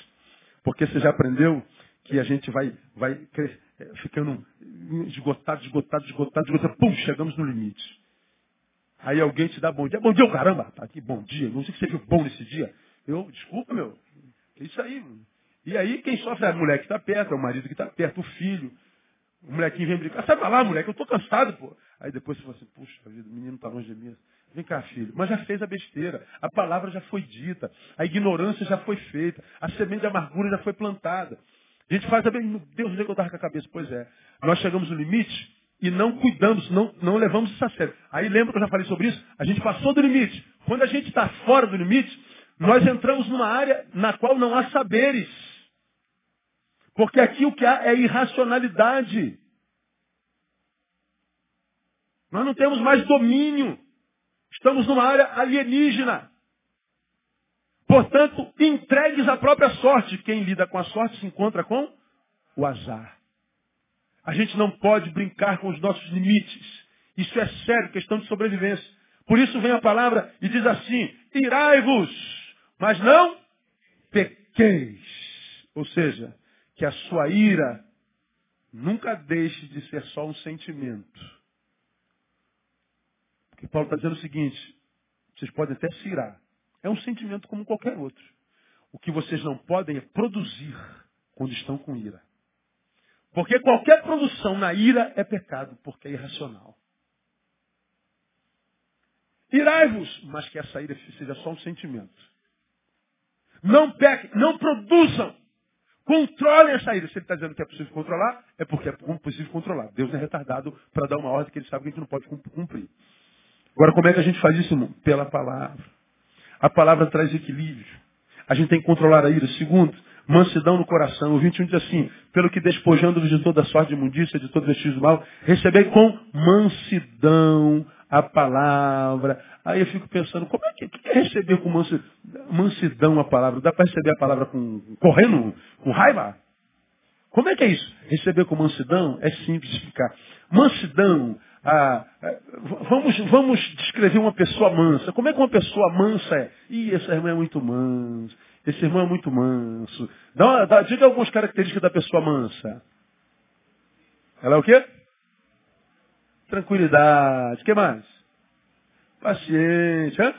Porque você já aprendeu que a gente vai, vai é, ficando esgotado, esgotado, esgotado, esgotado. Pum, chegamos no limite. Aí alguém te dá bom dia. Bom dia, caramba! Tá aqui, bom dia. Não sei que viu bom nesse dia. Eu, desculpa, meu. É isso aí. E aí quem sofre é a mulher que está perto, é o marido que está perto, o filho. O molequinho vem brincar. Sai pra lá, moleque, eu tô cansado, pô. Aí depois você fala assim, puxa vida, o menino está longe de mim. Vem cá, filho. Mas já fez a besteira. A palavra já foi dita. A ignorância já foi feita. A semente de amargura já foi plantada. A gente faz a bem. Deus, onde é que eu estava com a cabeça? Pois é. Nós chegamos no limite e não cuidamos, não, não levamos isso a sério. Aí lembra que eu já falei sobre isso? A gente passou do limite. Quando a gente está fora do limite, nós entramos numa área na qual não há saberes. Porque aqui o que há é irracionalidade. Nós não temos mais domínio. Estamos numa área alienígena. Portanto, entregues à própria sorte. Quem lida com a sorte se encontra com o azar. A gente não pode brincar com os nossos limites. Isso é sério, questão de sobrevivência. Por isso vem a palavra e diz assim: irai-vos, mas não pequeis. Ou seja, que a sua ira nunca deixe de ser só um sentimento. Porque Paulo está dizendo o seguinte: vocês podem até se irar. É um sentimento como qualquer outro. O que vocês não podem é produzir quando estão com ira. Porque qualquer produção na ira é pecado, porque é irracional. Irai-vos, mas que essa ira seja só um sentimento. Não pequem, não produzam. Controlem essa ira. Se ele está dizendo que é possível controlar, é porque é possível controlar. Deus é retardado para dar uma ordem que ele sabe que a gente não pode cumprir. Agora, como é que a gente faz isso, irmão? Pela palavra. A palavra traz equilíbrio. A gente tem que controlar a ira. Segundo, mansidão no coração. O 21 diz assim, pelo que despojando-vos de toda sorte de imundícia, de todo vestígio do mal, recebei com mansidão a palavra. Aí eu fico pensando, como é que, que é receber com mansidão a palavra? Dá para receber a palavra com, correndo, com raiva? Como é que é isso? Receber com mansidão é explicar. Mansidão, ah, vamos, vamos descrever uma pessoa mansa. Como é que uma pessoa mansa é? Ih, esse irmão é muito manso. Esse irmão é muito manso. Dá, dá, diga algumas características da pessoa mansa. Ela é o quê? Tranquilidade. O que mais? Paciente.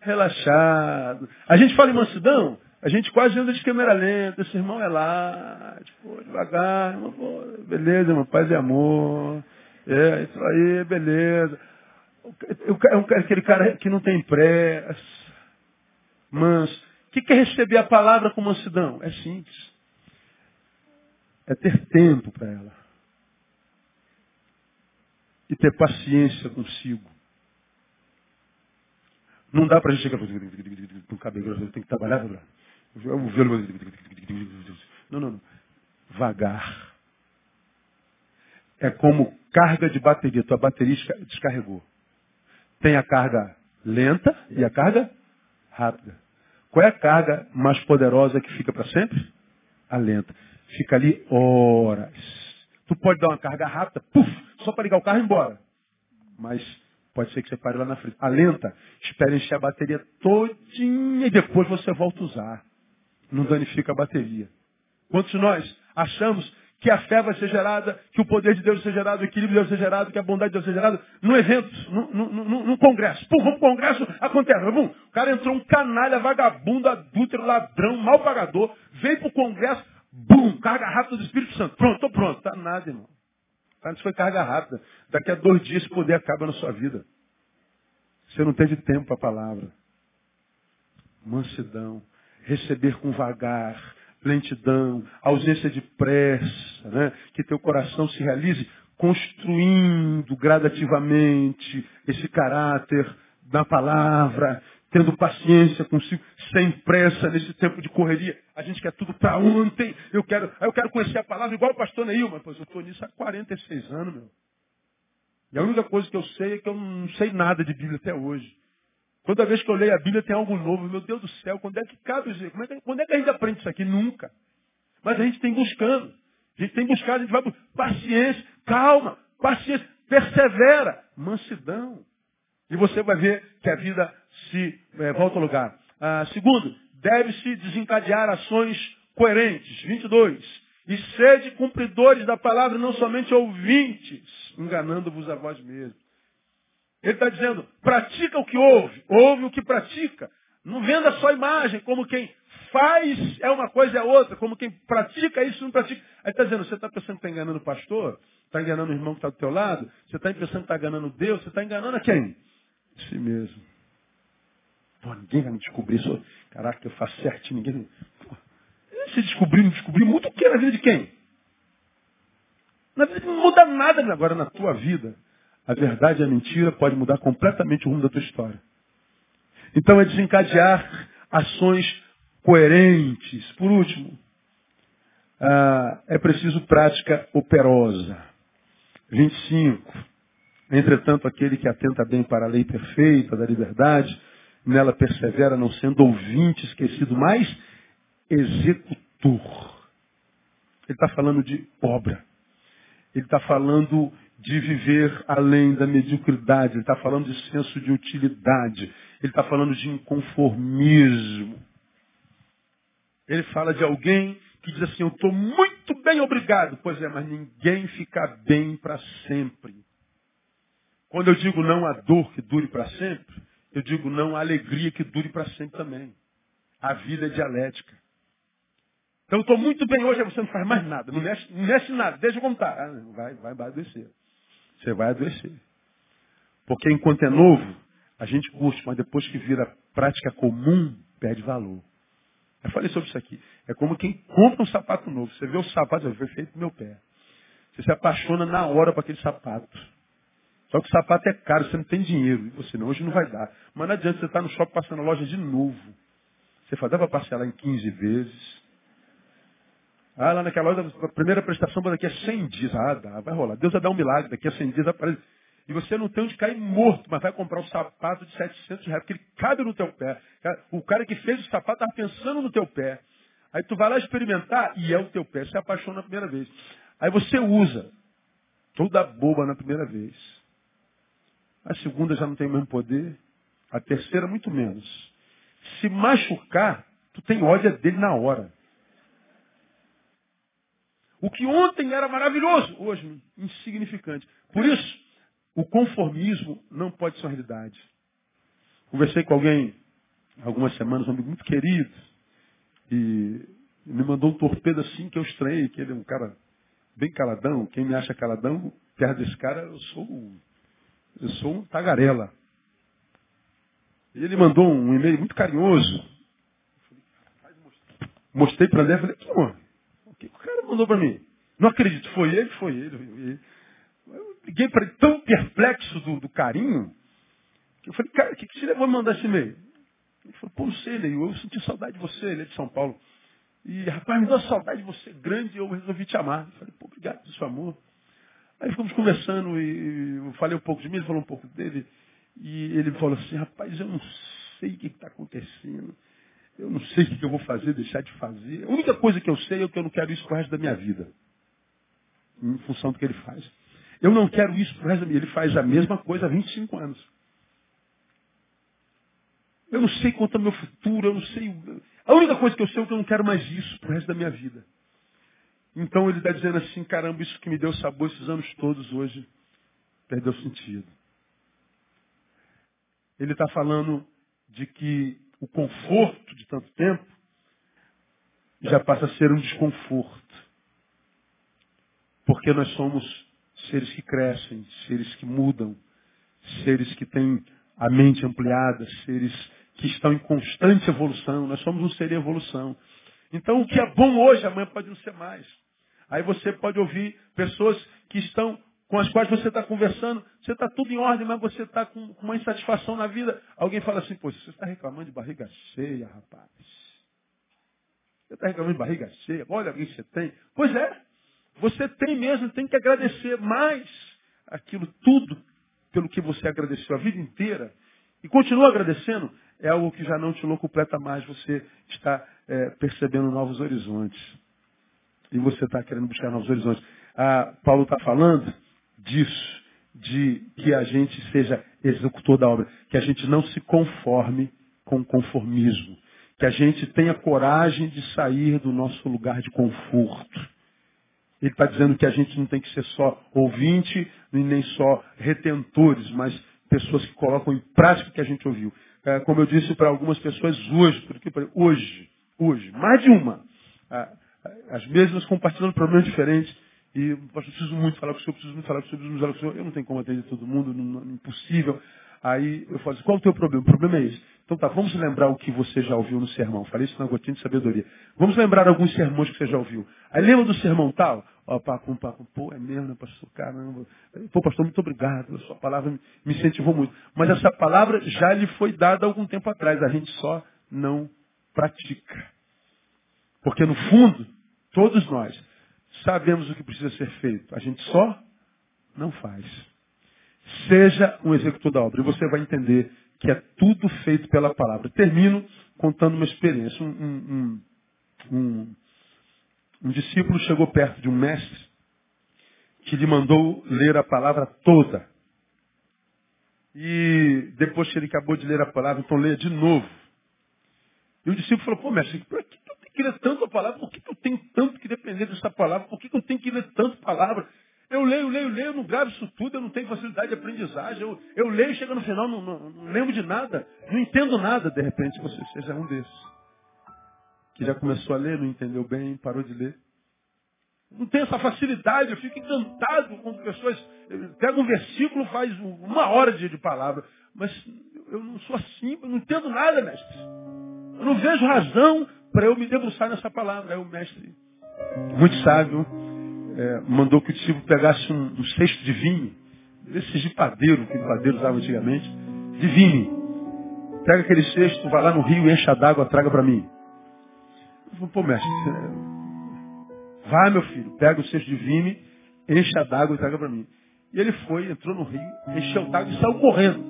Relaxado. A gente fala em mansidão, a gente quase anda de câmera lenta. Esse irmão é lá, tipo, devagar. Irmão, beleza, irmão, paz e amor. É, isso aí, beleza. É aquele cara que não tem pressa. Manso. O que é receber a palavra com mansidão? É simples. É ter tempo para ela e ter paciência consigo. Não dá para a gente chegar com o cabelo, tem que trabalhar, o velo. Não, não, não. vagar. É como carga de bateria. Tua bateria descarregou. Tem a carga lenta e a carga rápida. Qual é a carga mais poderosa que fica para sempre? A lenta. Fica ali horas. Tu pode dar uma carga rápida, puf, só para ligar o carro e ir embora. Mas pode ser que você pare lá na frente. A lenta, espera encher a bateria todinha e depois você volta a usar. Não danifica a bateria. Quantos de nós achamos que a fé vai ser gerada, que o poder de Deus vai ser gerado, o equilíbrio de Deus vai ser gerado, que a bondade de Deus vai ser gerada num evento, num, congresso. Pum, vamos congresso, acontece. Pum, o cara entrou um canalha, vagabundo, adúltero, ladrão, mal pagador, veio pro congresso, bum, carga rápida do Espírito Santo. Pronto, tô pronto. Tá nada, irmão. Tá, isso foi carga rápida. Daqui a dois dias esse poder acaba na sua vida. Você não teve tempo para a palavra. Mansidão. Receber com vagar lentidão, ausência de pressa, né? que teu coração se realize construindo gradativamente esse caráter da palavra, tendo paciência consigo, sem pressa nesse tempo de correria. A gente quer tudo para ontem. Eu quero, eu quero conhecer a palavra igual o pastor Neil, mas pois eu estou nisso há 46 anos, meu. E a única coisa que eu sei é que eu não sei nada de Bíblia até hoje. Toda vez que eu leio a Bíblia tem algo novo. Meu Deus do céu, quando é que cabe? Como é que, quando é que a gente aprende isso aqui? Nunca. Mas a gente tem buscando. A gente tem buscado, a gente vai paciência, calma, paciência, persevera, mansidão. E você vai ver que a vida se é, volta ao lugar. Ah, segundo, deve-se desencadear ações coerentes. 22. E sede cumpridores da palavra, não somente ouvintes, enganando-vos a vós mesmos. Ele está dizendo, pratica o que ouve, ouve o que pratica. Não venda só imagem, como quem faz é uma coisa é outra, como quem pratica isso não pratica. Aí está dizendo, você está pensando que está enganando o pastor? Está enganando o irmão que está do teu lado? Você está pensando que está enganando Deus? Você está enganando a quem? Si mesmo. Pô, ninguém vai me descobrir isso. Caraca, eu faço certinho, ninguém. Pô, se descobrir, não descobrir muito o que na vida de quem? Na vida não muda nada agora na tua vida. A verdade e a mentira pode mudar completamente o rumo da tua história. Então é desencadear ações coerentes. Por último, ah, é preciso prática operosa. 25. Entretanto, aquele que atenta bem para a lei perfeita da liberdade, nela persevera, não sendo ouvinte esquecido, mas executor. Ele está falando de obra. Ele está falando de viver além da mediocridade, ele está falando de senso de utilidade, ele está falando de inconformismo. Ele fala de alguém que diz assim, eu estou muito bem, obrigado. Pois é, mas ninguém fica bem para sempre. Quando eu digo não a dor que dure para sempre, eu digo não a alegria que dure para sempre também. A vida é dialética. Então eu estou muito bem hoje, você não faz mais nada, não mexe, não mexe nada, deixa eu contar. Ah, vai, vai, vai descer. Você vai adoecer. Porque enquanto é novo, a gente curte, mas depois que vira prática comum, perde valor. Eu falei sobre isso aqui. É como quem compra um sapato novo. Você vê o sapato, foi feito no meu pé. Você se apaixona na hora para aquele sapato. Só que o sapato é caro, você não tem dinheiro. Você não, hoje não vai dar. Mas não adianta você estar no shopping passando a loja de novo. Você fala, dá para parcelar em 15 vezes. Ah, lá naquela hora, a primeira prestação daqui a 100 dias. Ah, dá, vai rolar. Deus vai dar um milagre, daqui a 100 dias aparece. E você não tem onde cair morto, mas vai comprar um sapato de 700 reais, porque ele cabe no teu pé. O cara que fez o sapato estava pensando no teu pé. Aí tu vai lá experimentar e é o teu pé. Você apaixona na primeira vez. Aí você usa. Toda boba na primeira vez. A segunda já não tem o mesmo poder. A terceira, muito menos. Se machucar, tu tem ódio dele na hora. O que ontem era maravilhoso, hoje insignificante. Por isso, o conformismo não pode ser realidade. Conversei com alguém algumas semanas, um amigo muito querido, e me mandou um torpedo assim que eu estranhei, que ele é um cara bem caladão. Quem me acha caladão, perto desse cara, eu sou, eu sou um tagarela. E ele mandou um e-mail muito carinhoso. Mostrei para ele e falei, que mano, que o cara mandou para mim? Não acredito, foi ele, foi ele. Eu liguei para ele tão perplexo do, do, carinho, que eu falei, cara, o que, que te levou a mandar esse e-mail? Ele falou, pô, não sei, eu senti saudade de você, ele é de São Paulo. E, rapaz, me deu saudade de você grande e eu resolvi te amar. Eu falei, pô, obrigado pelo seu amor. Aí ficamos conversando e eu falei um pouco de mim, ele falou um pouco dele. E ele falou assim, rapaz, eu não sei o que está acontecendo. Eu não sei o que eu vou fazer, deixar de fazer. A única coisa que eu sei é que eu não quero isso pro resto da minha vida. Em função do que ele faz. Eu não quero isso pro resto da minha vida. Ele faz a mesma coisa há 25 anos. Eu não sei quanto é o meu futuro, eu não sei. A única coisa que eu sei é que eu não quero mais isso pro resto da minha vida. Então ele está dizendo assim, caramba, isso que me deu sabor esses anos todos hoje perdeu sentido. Ele está falando de que o conforto de tanto tempo já passa a ser um desconforto. Porque nós somos seres que crescem, seres que mudam, seres que têm a mente ampliada, seres que estão em constante evolução. Nós somos um ser em evolução. Então o que é bom hoje, amanhã pode não ser mais. Aí você pode ouvir pessoas que estão com as quais você está conversando, você está tudo em ordem, mas você está com, uma insatisfação na vida. Alguém fala assim, pô, você está reclamando de barriga cheia, rapaz. Você está reclamando de barriga cheia, olha o que você tem. Pois é, você tem mesmo, tem que agradecer mais aquilo tudo pelo que você agradeceu a vida inteira. E continua agradecendo, é algo que já não te completa mais, você está é, percebendo novos horizontes. E você está querendo buscar novos horizontes. Ah, Paulo está falando disso, de que a gente seja executor da obra, que a gente não se conforme com o conformismo, que a gente tenha coragem de sair do nosso lugar de conforto. Ele está dizendo que a gente não tem que ser só ouvinte e nem só retentores, mas pessoas que colocam em prática o que a gente ouviu. É, como eu disse para algumas pessoas hoje, porque hoje, hoje, mais de uma, as mesmas compartilhando problemas diferentes, e pastor, preciso muito falar com o senhor, preciso muito falar com o senhor, preciso muito falar com o senhor. Eu não tenho como atender todo mundo, não, não, impossível. Aí eu falo assim, qual é o teu problema? O problema é esse. Então tá, vamos lembrar o que você já ouviu no sermão. Falei isso na gotinha de sabedoria. Vamos lembrar alguns sermões que você já ouviu. Aí lembra do sermão tal? Ó, papo, papo, pô, é mesmo, né, pastor? Caramba. Pô, pastor, muito obrigado. A sua palavra me incentivou muito. Mas essa palavra já lhe foi dada algum tempo atrás. A gente só não pratica. Porque no fundo, todos nós Sabemos o que precisa ser feito. A gente só não faz. Seja um executor da obra. E você vai entender que é tudo feito pela palavra. Termino contando uma experiência. Um, um, um, um discípulo chegou perto de um mestre que lhe mandou ler a palavra toda. E depois que ele acabou de ler a palavra, então leia de novo. E o discípulo falou, pô, mestre, por que que ler tanto a palavra? Por que, eu tenho tanto que depender dessa palavra? Por que, eu tenho que ler tanto palavra? Eu leio, leio, leio, não gravo isso tudo, eu não tenho facilidade de aprendizagem. Eu, eu leio, chega no final, não, não, não lembro de nada, não entendo nada. De repente você seja um desses. Que já começou a ler, não entendeu bem, parou de ler. Não tem essa facilidade, eu fico encantado quando pessoas pegam um versículo, faz uma hora de, de palavra. Mas eu não sou assim, eu não entendo nada, mestre. Eu não vejo razão para eu me debruçar nessa palavra. Aí o mestre, muito sábio, é, mandou que o discípulo pegasse um, um cesto de vinho, desses de padeiro, que o padeiro usava antigamente, de vinho. Pega aquele cesto, vai lá no rio, encha d'água, traga para mim. Eu falei, pô, mestre, é, vai meu filho, pega o cesto de vinho, encha d'água e traga para mim. E ele foi, entrou no rio, encheu d'água e saiu correndo.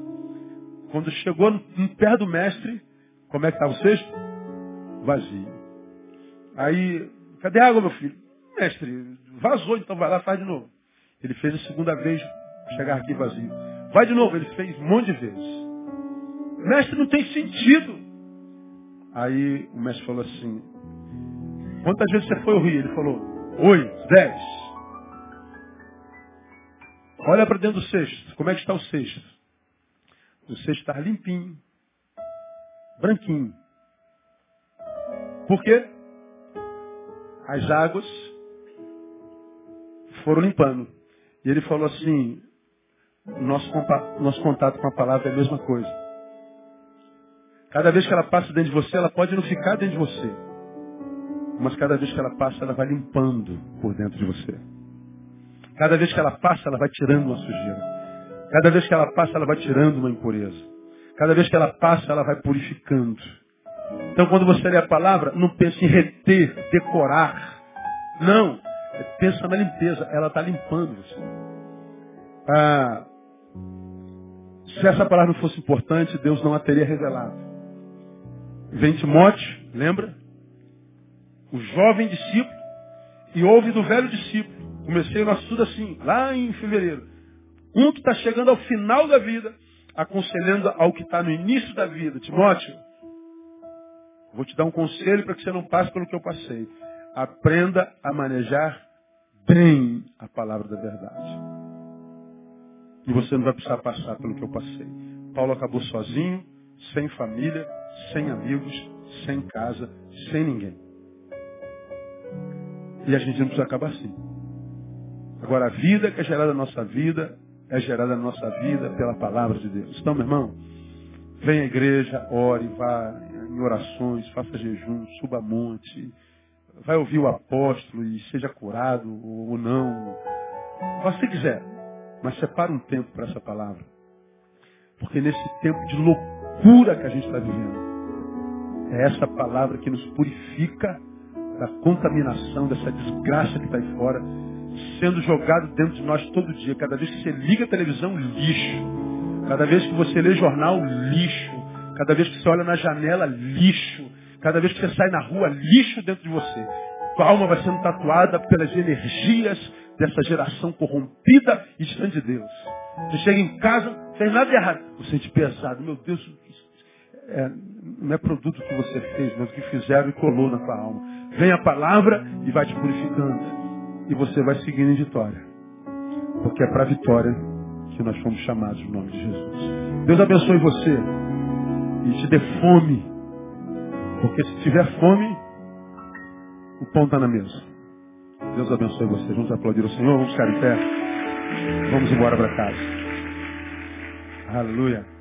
Quando chegou no pé do mestre, como é que estava o cesto? Vazio. Aí, cadê a água, meu filho? Mestre, vazou, então vai lá, faz de novo. Ele fez a segunda vez chegar aqui vazio. Vai de novo, ele fez um monte de vezes. Mestre, não tem sentido. Aí o mestre falou assim, quantas vezes você foi ao rio? Ele falou, oito, dez. Olha para dentro do cesto. Como é que está o cesto? O cesto está limpinho branquinho. Por quê? As águas foram limpando. E ele falou assim, nosso contato, nosso contato com a palavra é a mesma coisa. Cada vez que ela passa dentro de você, ela pode não ficar dentro de você. Mas cada vez que ela passa, ela vai limpando por dentro de você. Cada vez que ela passa, ela vai tirando uma sujeira. Cada vez que ela passa, ela vai tirando uma impureza. Cada vez que ela passa, ela vai purificando. Então, quando você lê a palavra, não pense em reter, decorar. Não. Pensa na limpeza. Ela está limpando você. Ah, se essa palavra não fosse importante, Deus não a teria revelado. Vem Timóteo, lembra? O jovem discípulo, e ouve do velho discípulo. Comecei o nosso estudo assim, lá em fevereiro. Um que está chegando ao final da vida, aconselhando ao que está no início da vida. Timóteo, vou te dar um conselho para que você não passe pelo que eu passei. Aprenda a manejar bem a palavra da verdade. E você não vai precisar passar pelo que eu passei. Paulo acabou sozinho, sem família, sem amigos, sem casa, sem ninguém. E a gente não precisa acabar assim. Agora, a vida que é gerada na nossa vida é gerada na nossa vida pela palavra de Deus. Então, meu irmão, venha à igreja, ore, vá em orações, faça jejum, suba monte, vai ouvir o apóstolo e seja curado ou não. Faça o que quiser, mas separe um tempo para essa palavra. Porque nesse tempo de loucura que a gente está vivendo, é essa palavra que nos purifica da contaminação, dessa desgraça que está aí fora, sendo jogado dentro de nós todo dia. Cada vez que você liga a televisão, lixo. Cada vez que você lê jornal, lixo. Cada vez que você olha na janela, lixo. Cada vez que você sai na rua, lixo dentro de você. Tua alma vai sendo tatuada pelas energias dessa geração corrompida e distante de Deus. Você chega em casa, não tem nada de errado. Você sente pesado. Meu Deus, é, não é produto que você fez, mas o que fizeram e colou na tua alma. Vem a palavra e vai te purificando. E você vai seguindo em vitória. Porque é para a vitória que nós fomos chamados no nome de Jesus. Deus abençoe você e te dê fome. Porque se tiver fome, o pão está na mesa. Deus abençoe você. Vamos aplaudir o Senhor, vamos ficar em pé. Vamos embora para casa. Aleluia.